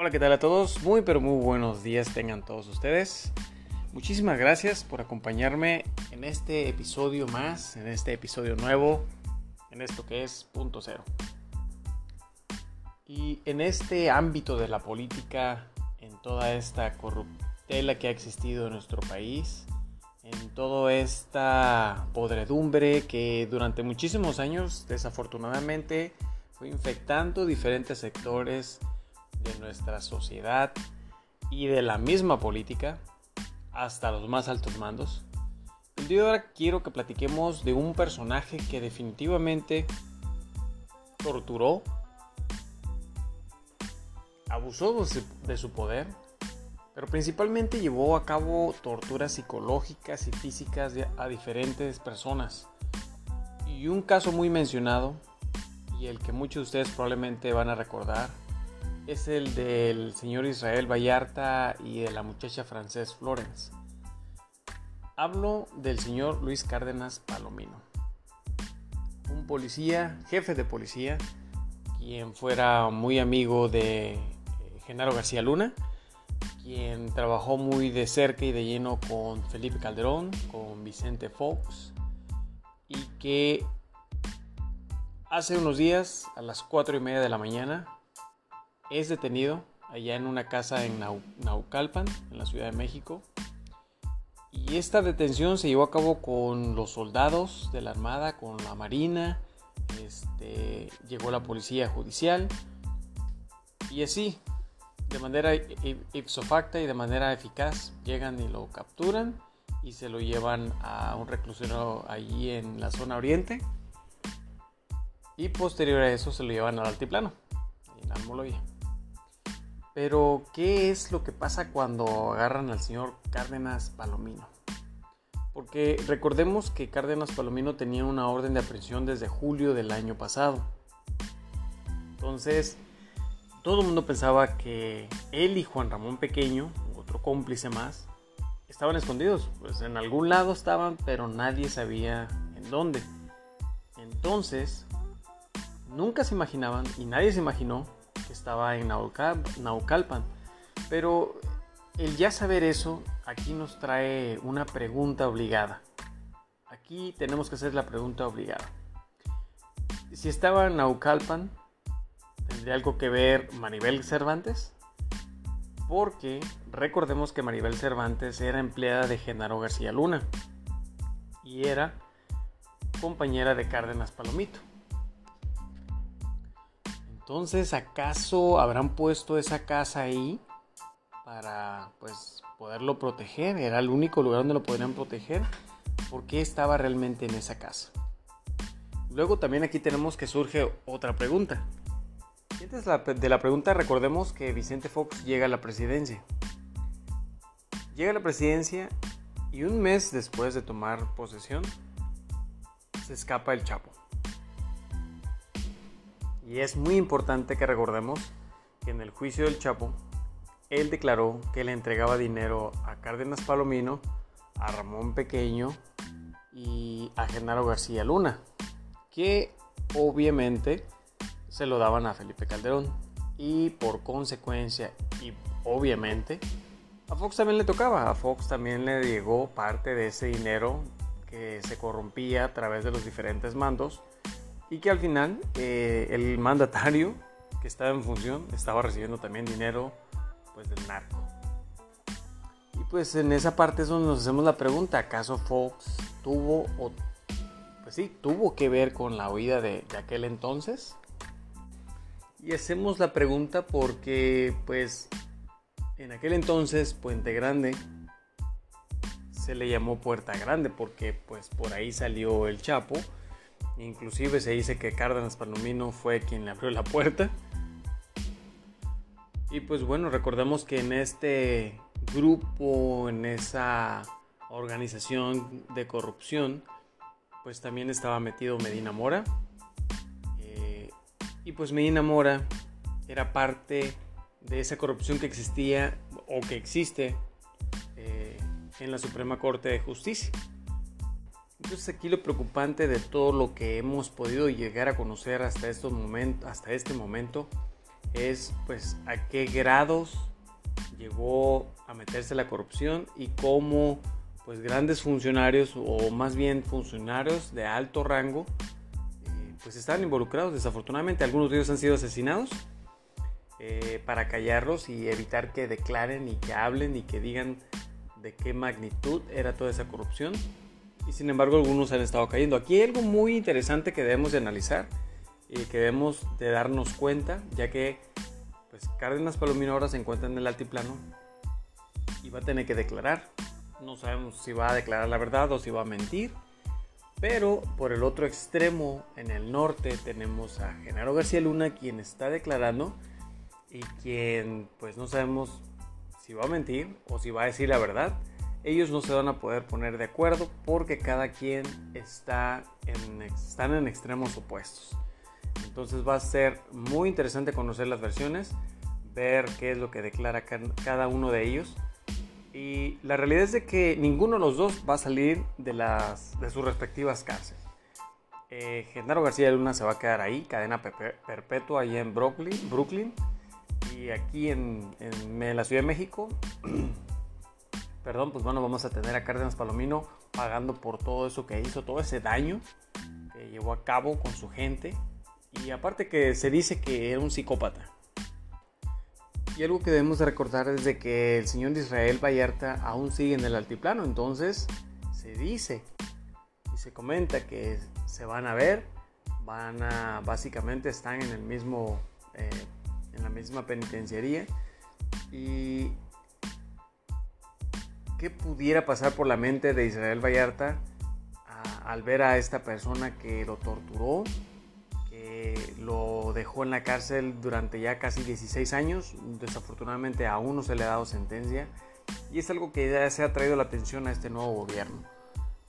Hola, ¿qué tal a todos? Muy, pero muy buenos días tengan todos ustedes. Muchísimas gracias por acompañarme en este episodio más, en este episodio nuevo, en esto que es punto cero. Y en este ámbito de la política, en toda esta corruptela que ha existido en nuestro país, en toda esta podredumbre que durante muchísimos años desafortunadamente fue infectando diferentes sectores de nuestra sociedad y de la misma política hasta los más altos mandos. El día ahora quiero que platiquemos de un personaje que definitivamente torturó, abusó de su poder, pero principalmente llevó a cabo torturas psicológicas y físicas a diferentes personas. Y un caso muy mencionado, y el que muchos de ustedes probablemente van a recordar, es el del señor Israel Vallarta y de la muchacha francés Florence. Hablo del señor Luis Cárdenas Palomino, un policía, jefe de policía, quien fuera muy amigo de eh, Genaro García Luna, quien trabajó muy de cerca y de lleno con Felipe Calderón, con Vicente Fox, y que hace unos días, a las 4 y media de la mañana, es detenido allá en una casa en Naucalpan, en la Ciudad de México. Y esta detención se llevó a cabo con los soldados de la Armada, con la Marina, este, llegó la Policía Judicial y así, de manera ipso facto y de manera eficaz, llegan y lo capturan y se lo llevan a un reclusorio allí en la zona oriente y posterior a eso se lo llevan al altiplano, en Almoloya. Pero, ¿qué es lo que pasa cuando agarran al señor Cárdenas Palomino? Porque recordemos que Cárdenas Palomino tenía una orden de aprehensión desde julio del año pasado. Entonces, todo el mundo pensaba que él y Juan Ramón Pequeño, otro cómplice más, estaban escondidos. Pues en algún lado estaban, pero nadie sabía en dónde. Entonces, nunca se imaginaban y nadie se imaginó que estaba en Naucalpan. Pero el ya saber eso aquí nos trae una pregunta obligada. Aquí tenemos que hacer la pregunta obligada. Si estaba en Naucalpan, ¿tendría algo que ver Maribel Cervantes? Porque recordemos que Maribel Cervantes era empleada de Genaro García Luna y era compañera de Cárdenas Palomito. Entonces, ¿acaso habrán puesto esa casa ahí para pues poderlo proteger? Era el único lugar donde lo podrían proteger. ¿Por qué estaba realmente en esa casa? Luego también aquí tenemos que surge otra pregunta. Antes de la pregunta recordemos que Vicente Fox llega a la presidencia. Llega a la presidencia y un mes después de tomar posesión se escapa el Chapo. Y es muy importante que recordemos que en el juicio del Chapo, él declaró que le entregaba dinero a Cárdenas Palomino, a Ramón Pequeño y a Genaro García Luna, que obviamente se lo daban a Felipe Calderón. Y por consecuencia, y obviamente, a Fox también le tocaba, a Fox también le llegó parte de ese dinero que se corrompía a través de los diferentes mandos y que al final eh, el mandatario que estaba en función estaba recibiendo también dinero pues del narco. Y pues en esa parte es donde nos hacemos la pregunta, ¿acaso Fox tuvo o pues sí, tuvo que ver con la huida de, de aquel entonces? Y hacemos la pregunta porque pues en aquel entonces Puente Grande se le llamó Puerta Grande porque pues por ahí salió el Chapo Inclusive se dice que Cárdenas Palomino fue quien le abrió la puerta. Y pues bueno, recordemos que en este grupo, en esa organización de corrupción, pues también estaba metido Medina Mora. Eh, y pues Medina Mora era parte de esa corrupción que existía o que existe eh, en la Suprema Corte de Justicia. Entonces aquí lo preocupante de todo lo que hemos podido llegar a conocer hasta, estos momentos, hasta este momento es pues a qué grados llegó a meterse la corrupción y cómo pues grandes funcionarios o más bien funcionarios de alto rango eh, pues están involucrados. Desafortunadamente algunos de ellos han sido asesinados eh, para callarlos y evitar que declaren y que hablen y que digan de qué magnitud era toda esa corrupción y sin embargo algunos han estado cayendo aquí hay algo muy interesante que debemos de analizar y que debemos de darnos cuenta ya que pues Cárdenas Palomino ahora se encuentra en el altiplano y va a tener que declarar. No sabemos si va a declarar la verdad o si va a mentir. Pero por el otro extremo, en el norte, tenemos a Genaro García Luna, quien está declarando y quien pues no sabemos si va a mentir o si va a decir la verdad. Ellos no se van a poder poner de acuerdo porque cada quien está en, están en extremos opuestos. Entonces va a ser muy interesante conocer las versiones, ver qué es lo que declara cada uno de ellos. Y la realidad es de que ninguno de los dos va a salir de, las, de sus respectivas cárceles. Eh, Genaro García Luna se va a quedar ahí, cadena perpetua, ahí en Brooklyn. Brooklyn y aquí en, en, la Ciudad de México, perdón, pues bueno, vamos a tener a Cárdenas Palomino pagando por todo eso que hizo, todo ese daño que llevó a cabo con su gente y aparte que se dice que era un psicópata. Y algo que debemos recordar es de que el señor Israel Vallarta aún sigue en el altiplano. Entonces se dice y se comenta que se van a ver. Van básicamente están en el mismo, eh, en la misma penitenciaría. Y ¿qué pudiera pasar por la mente de Israel Vallarta al ver a esta persona que lo torturó, lo dejó en la cárcel durante ya casi 16 años. Desafortunadamente aún no se le ha dado sentencia. Y es algo que ya se ha traído la atención a este nuevo gobierno.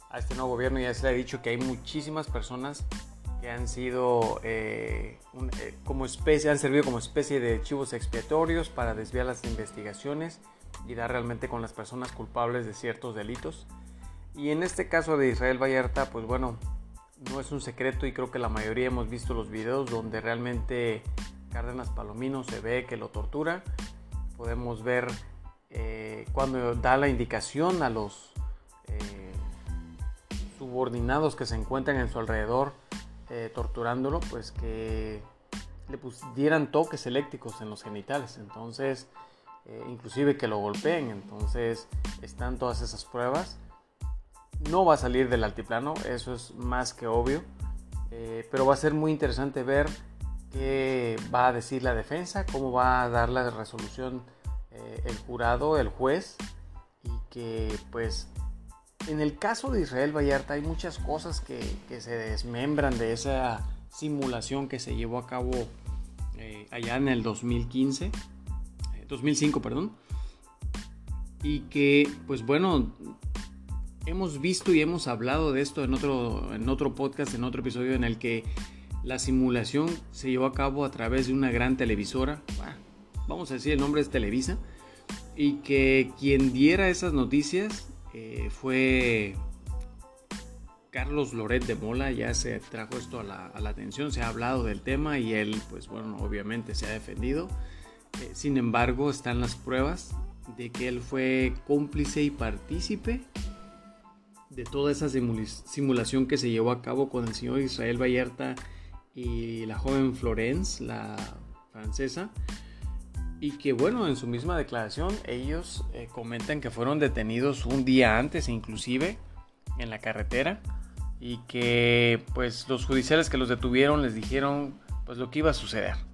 A este nuevo gobierno ya se le ha dicho que hay muchísimas personas que han sido eh, eh, como especie, han servido como especie de chivos expiatorios para desviar las investigaciones y dar realmente con las personas culpables de ciertos delitos. Y en este caso de Israel Vallarta, pues bueno, no es un secreto y creo que la mayoría hemos visto los videos donde realmente Cárdenas Palomino se ve que lo tortura. Podemos ver eh, cuando da la indicación a los eh, subordinados que se encuentran en su alrededor eh, torturándolo, pues que le pusieran toques eléctricos en los genitales. Entonces, inclusive que lo golpeen. Entonces, están todas esas pruebas. No va a salir del altiplano, eso es más que obvio, eh, pero va a ser muy interesante ver qué va a decir la defensa, cómo va a dar la resolución eh, el jurado, el juez, y que pues en el caso de Israel Vallarta hay muchas cosas que, se desmembran de esa simulación que se llevó a cabo eh, allá en el 2015, 2005, perdón, y que pues bueno, hemos visto y hemos hablado de esto en otro, en otro podcast, en otro episodio en el que la simulación se llevó a cabo a través de una gran televisora, vamos a decir el nombre es Televisa, y que quien diera esas noticias eh, fue Carlos Loret de Mola, ya se trajo esto a la, atención, se ha hablado del tema y él, pues bueno, obviamente se ha defendido. Eh, sin embargo, están las pruebas de que él fue cómplice y partícipe de toda esa simulación que se llevó a cabo con el señor Israel Vallarta y la joven Florence, la francesa, y que bueno, en su misma declaración ellos eh, comentan que fueron detenidos un día antes inclusive en la carretera y que pues los judiciales que los detuvieron les dijeron pues lo que iba a suceder.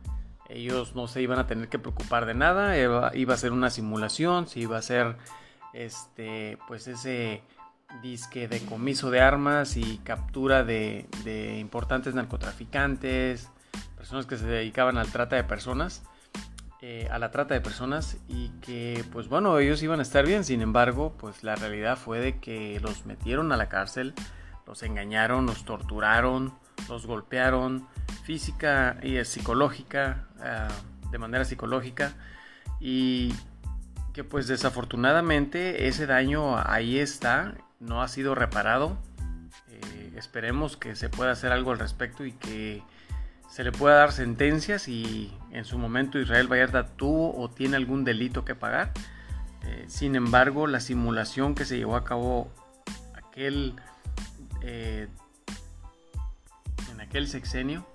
Ellos no se iban a tener que preocupar de nada, iba, a ser una simulación, si iba a ser este pues ese disque decomiso de armas y captura de, importantes narcotraficantes, personas que se dedicaban al trata de personas, eh, a la trata de personas y que pues bueno, ellos iban a estar bien, sin embargo, pues la realidad fue de que los metieron a la cárcel, los engañaron, los torturaron, los golpearon física y psicológica, ah, de manera psicológica y que pues desafortunadamente ese daño ahí está no ha sido reparado. Eh, esperemos que se pueda hacer algo al respecto y que se le pueda dar sentencias y en su momento Israel Vallarta tuvo o tiene algún delito que pagar. Eh, sin embargo, la simulación que se llevó a cabo aquel, eh, aquel sexenio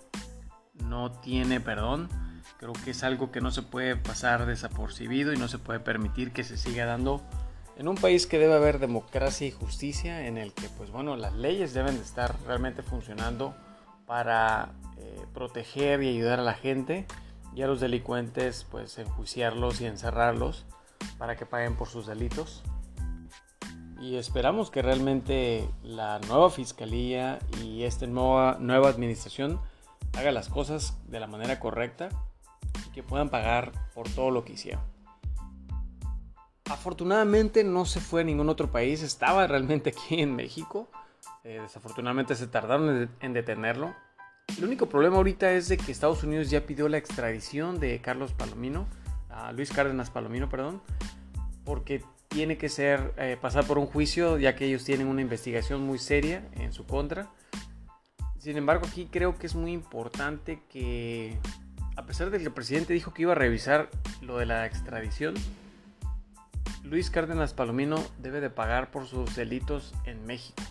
no tiene perdón. Creo que es algo que no se puede pasar desapercibido y no se puede permitir que se siga dando en un país que debe haber democracia y justicia, en el que, pues bueno, las leyes deben de estar realmente funcionando para eh, proteger y ayudar a la gente y a los delincuentes pues enjuiciarlos y encerrarlos para que paguen por sus delitos. Y esperamos que realmente la nueva fiscalía y esta nueva, nueva administración haga las cosas de la manera correcta y que puedan pagar por todo lo que hicieron. Afortunadamente no se fue a ningún otro país, estaba realmente aquí en México. Eh, desafortunadamente se tardaron en detenerlo. El único problema ahorita es de que Estados Unidos ya pidió la extradición de Carlos Palomino, Luis Cárdenas Palomino, perdón, porque tiene que ser eh, pasar por un juicio ya que ellos tienen una investigación muy seria en su contra. Sin embargo, aquí creo que es muy importante que, a pesar de que el presidente dijo que iba a revisar lo de la extradición, Luis Cárdenas Palomino debe de pagar por sus delitos en México,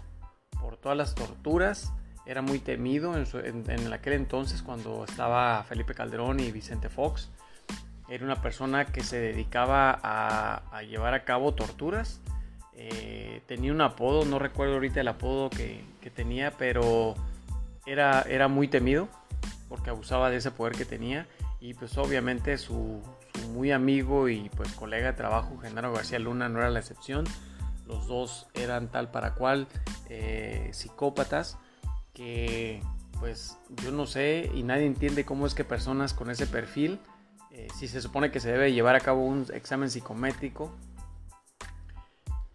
por todas las torturas era muy temido en, aquel entonces cuando estaba Felipe Calderón y Vicente Fox. Era una persona que se dedicaba a, llevar a cabo torturas. Eh, tenía un apodo, no recuerdo ahorita el apodo que, tenía, pero era, era muy temido porque abusaba de ese poder que tenía y pues obviamente su, muy amigo y pues colega de trabajo Genaro García Luna no era la excepción los dos eran tal para cual eh, psicópatas que pues yo no sé y nadie entiende cómo es que personas con ese perfil, eh, si se supone que se debe llevar a cabo un examen psicométrico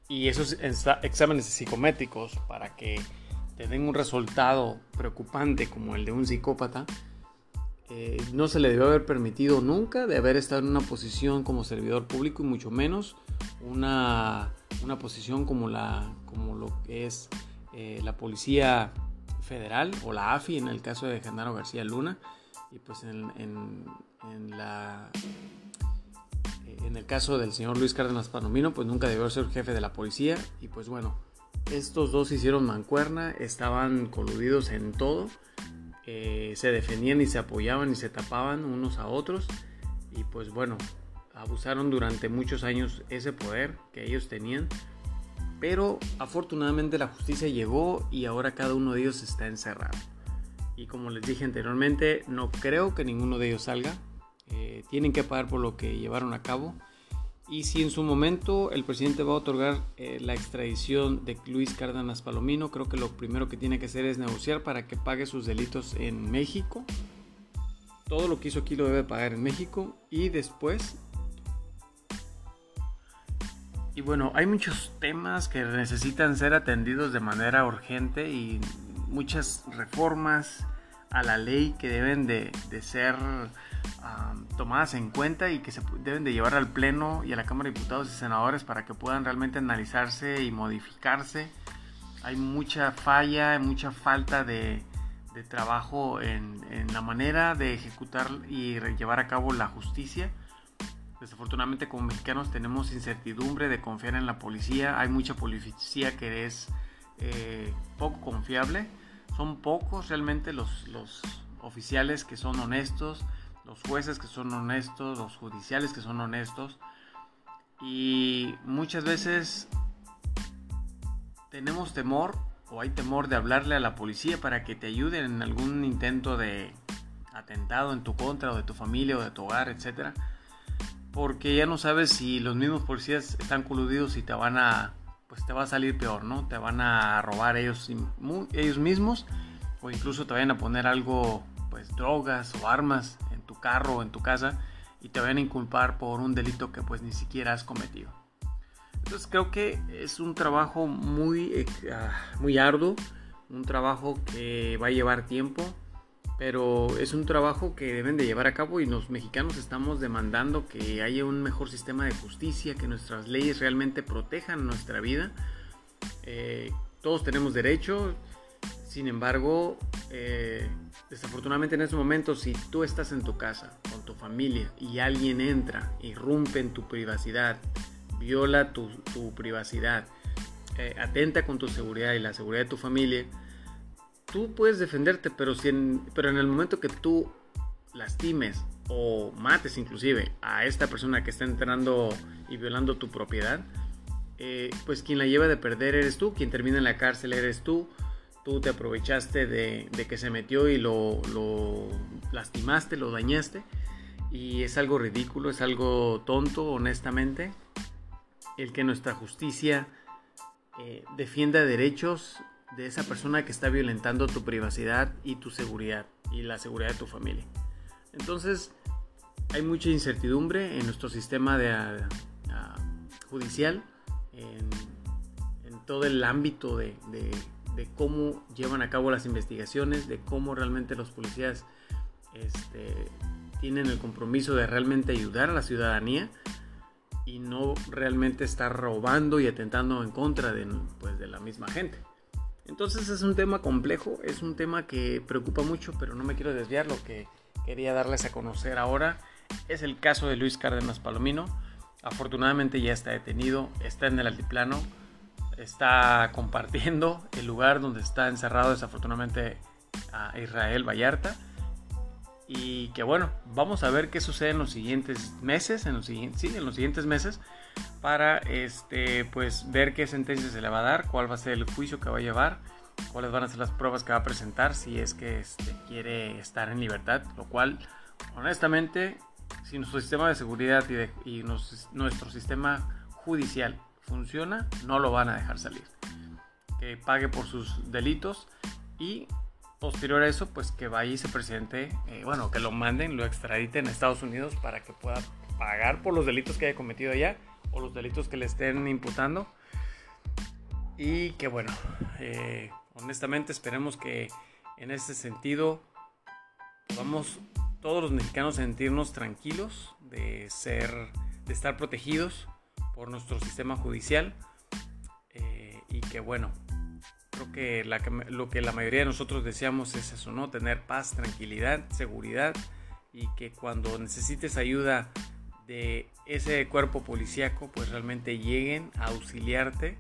y esos exámenes psicométricos para que te den un resultado preocupante como el de un psicópata, eh, no se le debió haber permitido nunca de haber estado en una posición como servidor público y mucho menos una, una posición como, la, como lo que es eh, la policía federal o la AFI en el caso de Genaro García Luna y pues en, la en el caso del señor Luis Cárdenas Panomino pues nunca debió ser jefe de la policía. Y pues bueno estos dos hicieron mancuerna estaban coludidos en todo. Eh, se defendían y se apoyaban y se tapaban unos a otros. Y pues bueno abusaron durante muchos años ese poder que ellos tenían. Pero afortunadamente la justicia llegó y ahora cada uno de ellos está encerrado. Y como les dije anteriormente, no creo que ninguno de ellos salga. Eh, tienen que pagar por lo que llevaron a cabo. Y si en su momento el presidente va a otorgar eh, la extradición de Luis Cárdenas Palomino, creo que lo primero que tiene que hacer es negociar para que pague sus delitos en México. Todo lo que hizo aquí lo debe pagar en México y después y bueno, hay muchos temas que necesitan ser atendidos de manera urgente y muchas reformas a la ley que deben de, ser tomadas en cuenta y que se deben de llevar al Pleno y a la Cámara de Diputados y Senadores para que puedan realmente analizarse y modificarse. Hay mucha falla, mucha falta de, trabajo en, en la manera de ejecutar y llevar a cabo la justicia Desafortunadamente como mexicanos tenemos incertidumbre de confiar en la policía. Hay mucha policía que es eh, poco confiable. Son pocos realmente los, los oficiales que son honestos, los jueces que son honestos, los judiciales que son honestos. Y muchas veces tenemos temor o hay temor de hablarle a la policía para que te ayuden en algún intento de atentado en tu contra o de tu familia o de tu hogar, etcétera porque ya no sabes si los mismos policías están coludidos y te van a, pues te va a salir peor, ¿no? Te van a robar ellos, ellos mismos o incluso te vayan a poner algo, pues drogas o armas en tu carro o en tu casa y te vayan a inculpar por un delito que pues ni siquiera has cometido. Entonces creo que es un trabajo muy, eh, ah, muy arduo, un trabajo que va a llevar tiempo, pero es un trabajo que deben de llevar a cabo y los mexicanos estamos demandando que haya un mejor sistema de justicia, que nuestras leyes realmente protejan nuestra vida. Eh, todos tenemos derecho, sin embargo, eh, desafortunadamente en estos momentos, si tú estás en tu casa con tu familia y alguien entra, irrumpe en tu privacidad, viola tu, privacidad, eh, atenta con tu seguridad y la seguridad de tu familia, tú puedes defenderte, pero, si pero en el momento que tú lastimes o mates inclusive a esta persona que está entrando y violando tu propiedad, eh, pues quien la lleva de perder eres tú, quien termina en la cárcel eres tú, tú te aprovechaste de, que se metió y lo, lastimaste, lo dañaste, y es algo ridículo, es algo tonto, honestamente, el que nuestra justicia eh, defienda derechos de esa persona que está violentando tu privacidad y tu seguridad y la seguridad de tu familia. Entonces, hay mucha incertidumbre en nuestro sistema de, judicial, en, todo el ámbito de, cómo llevan a cabo las investigaciones, de cómo realmente los policías este, tienen el compromiso de realmente ayudar a la ciudadanía y no realmente estar robando y atentando en contra de, pues, de la misma gente. Entonces es un tema complejo, es un tema que preocupa mucho, pero no me quiero desviar. Lo que quería darles a conocer ahora es el caso de Luis Cárdenas Palomino. Afortunadamente ya está detenido, está en el altiplano, está compartiendo el lugar donde está encerrado desafortunadamente a Israel Vallarta. Y que bueno, vamos a ver qué sucede en los siguientes meses, en los, sí, en los siguientes meses, para este, pues, ver qué sentencia se le va a dar, cuál va a ser el juicio que va a llevar, cuáles van a ser las pruebas que va a presentar si es que este, quiere estar en libertad, lo cual, honestamente, si nuestro sistema de seguridad y, nuestro sistema judicial funciona, no lo van a dejar salir. Que pague por sus delitos y posterior a eso, pues que vaya y se presente, eh, bueno, que lo manden, lo extraditen a Estados Unidos para que pueda pagar por los delitos que haya cometido allá o los delitos que le estén imputando. Y que bueno, eh, honestamente esperemos que en este sentido vamos todos los mexicanos sentirnos tranquilos de ser, de estar protegidos por nuestro sistema judicial eh, y que bueno, creo que, lo que la mayoría de nosotros deseamos es eso, ¿no? Tener paz, tranquilidad, seguridad y que cuando necesites ayuda de ese cuerpo policíaco, pues realmente lleguen a auxiliarte,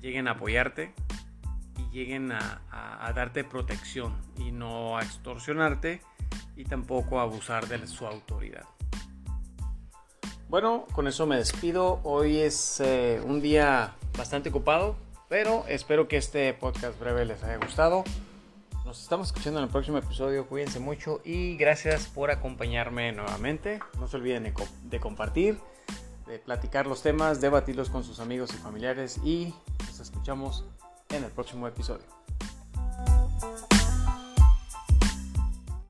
lleguen a apoyarte y lleguen a, darte protección y no a extorsionarte y tampoco a abusar de su autoridad. Bueno, con eso me despido. Hoy es eh, un día bastante ocupado, pero espero que este podcast breve les haya gustado. Nos estamos escuchando en el próximo episodio. Cuídense mucho y gracias por acompañarme nuevamente. No se olviden de, compartir, de platicar los temas, debatirlos con sus amigos y familiares y nos escuchamos en el próximo episodio.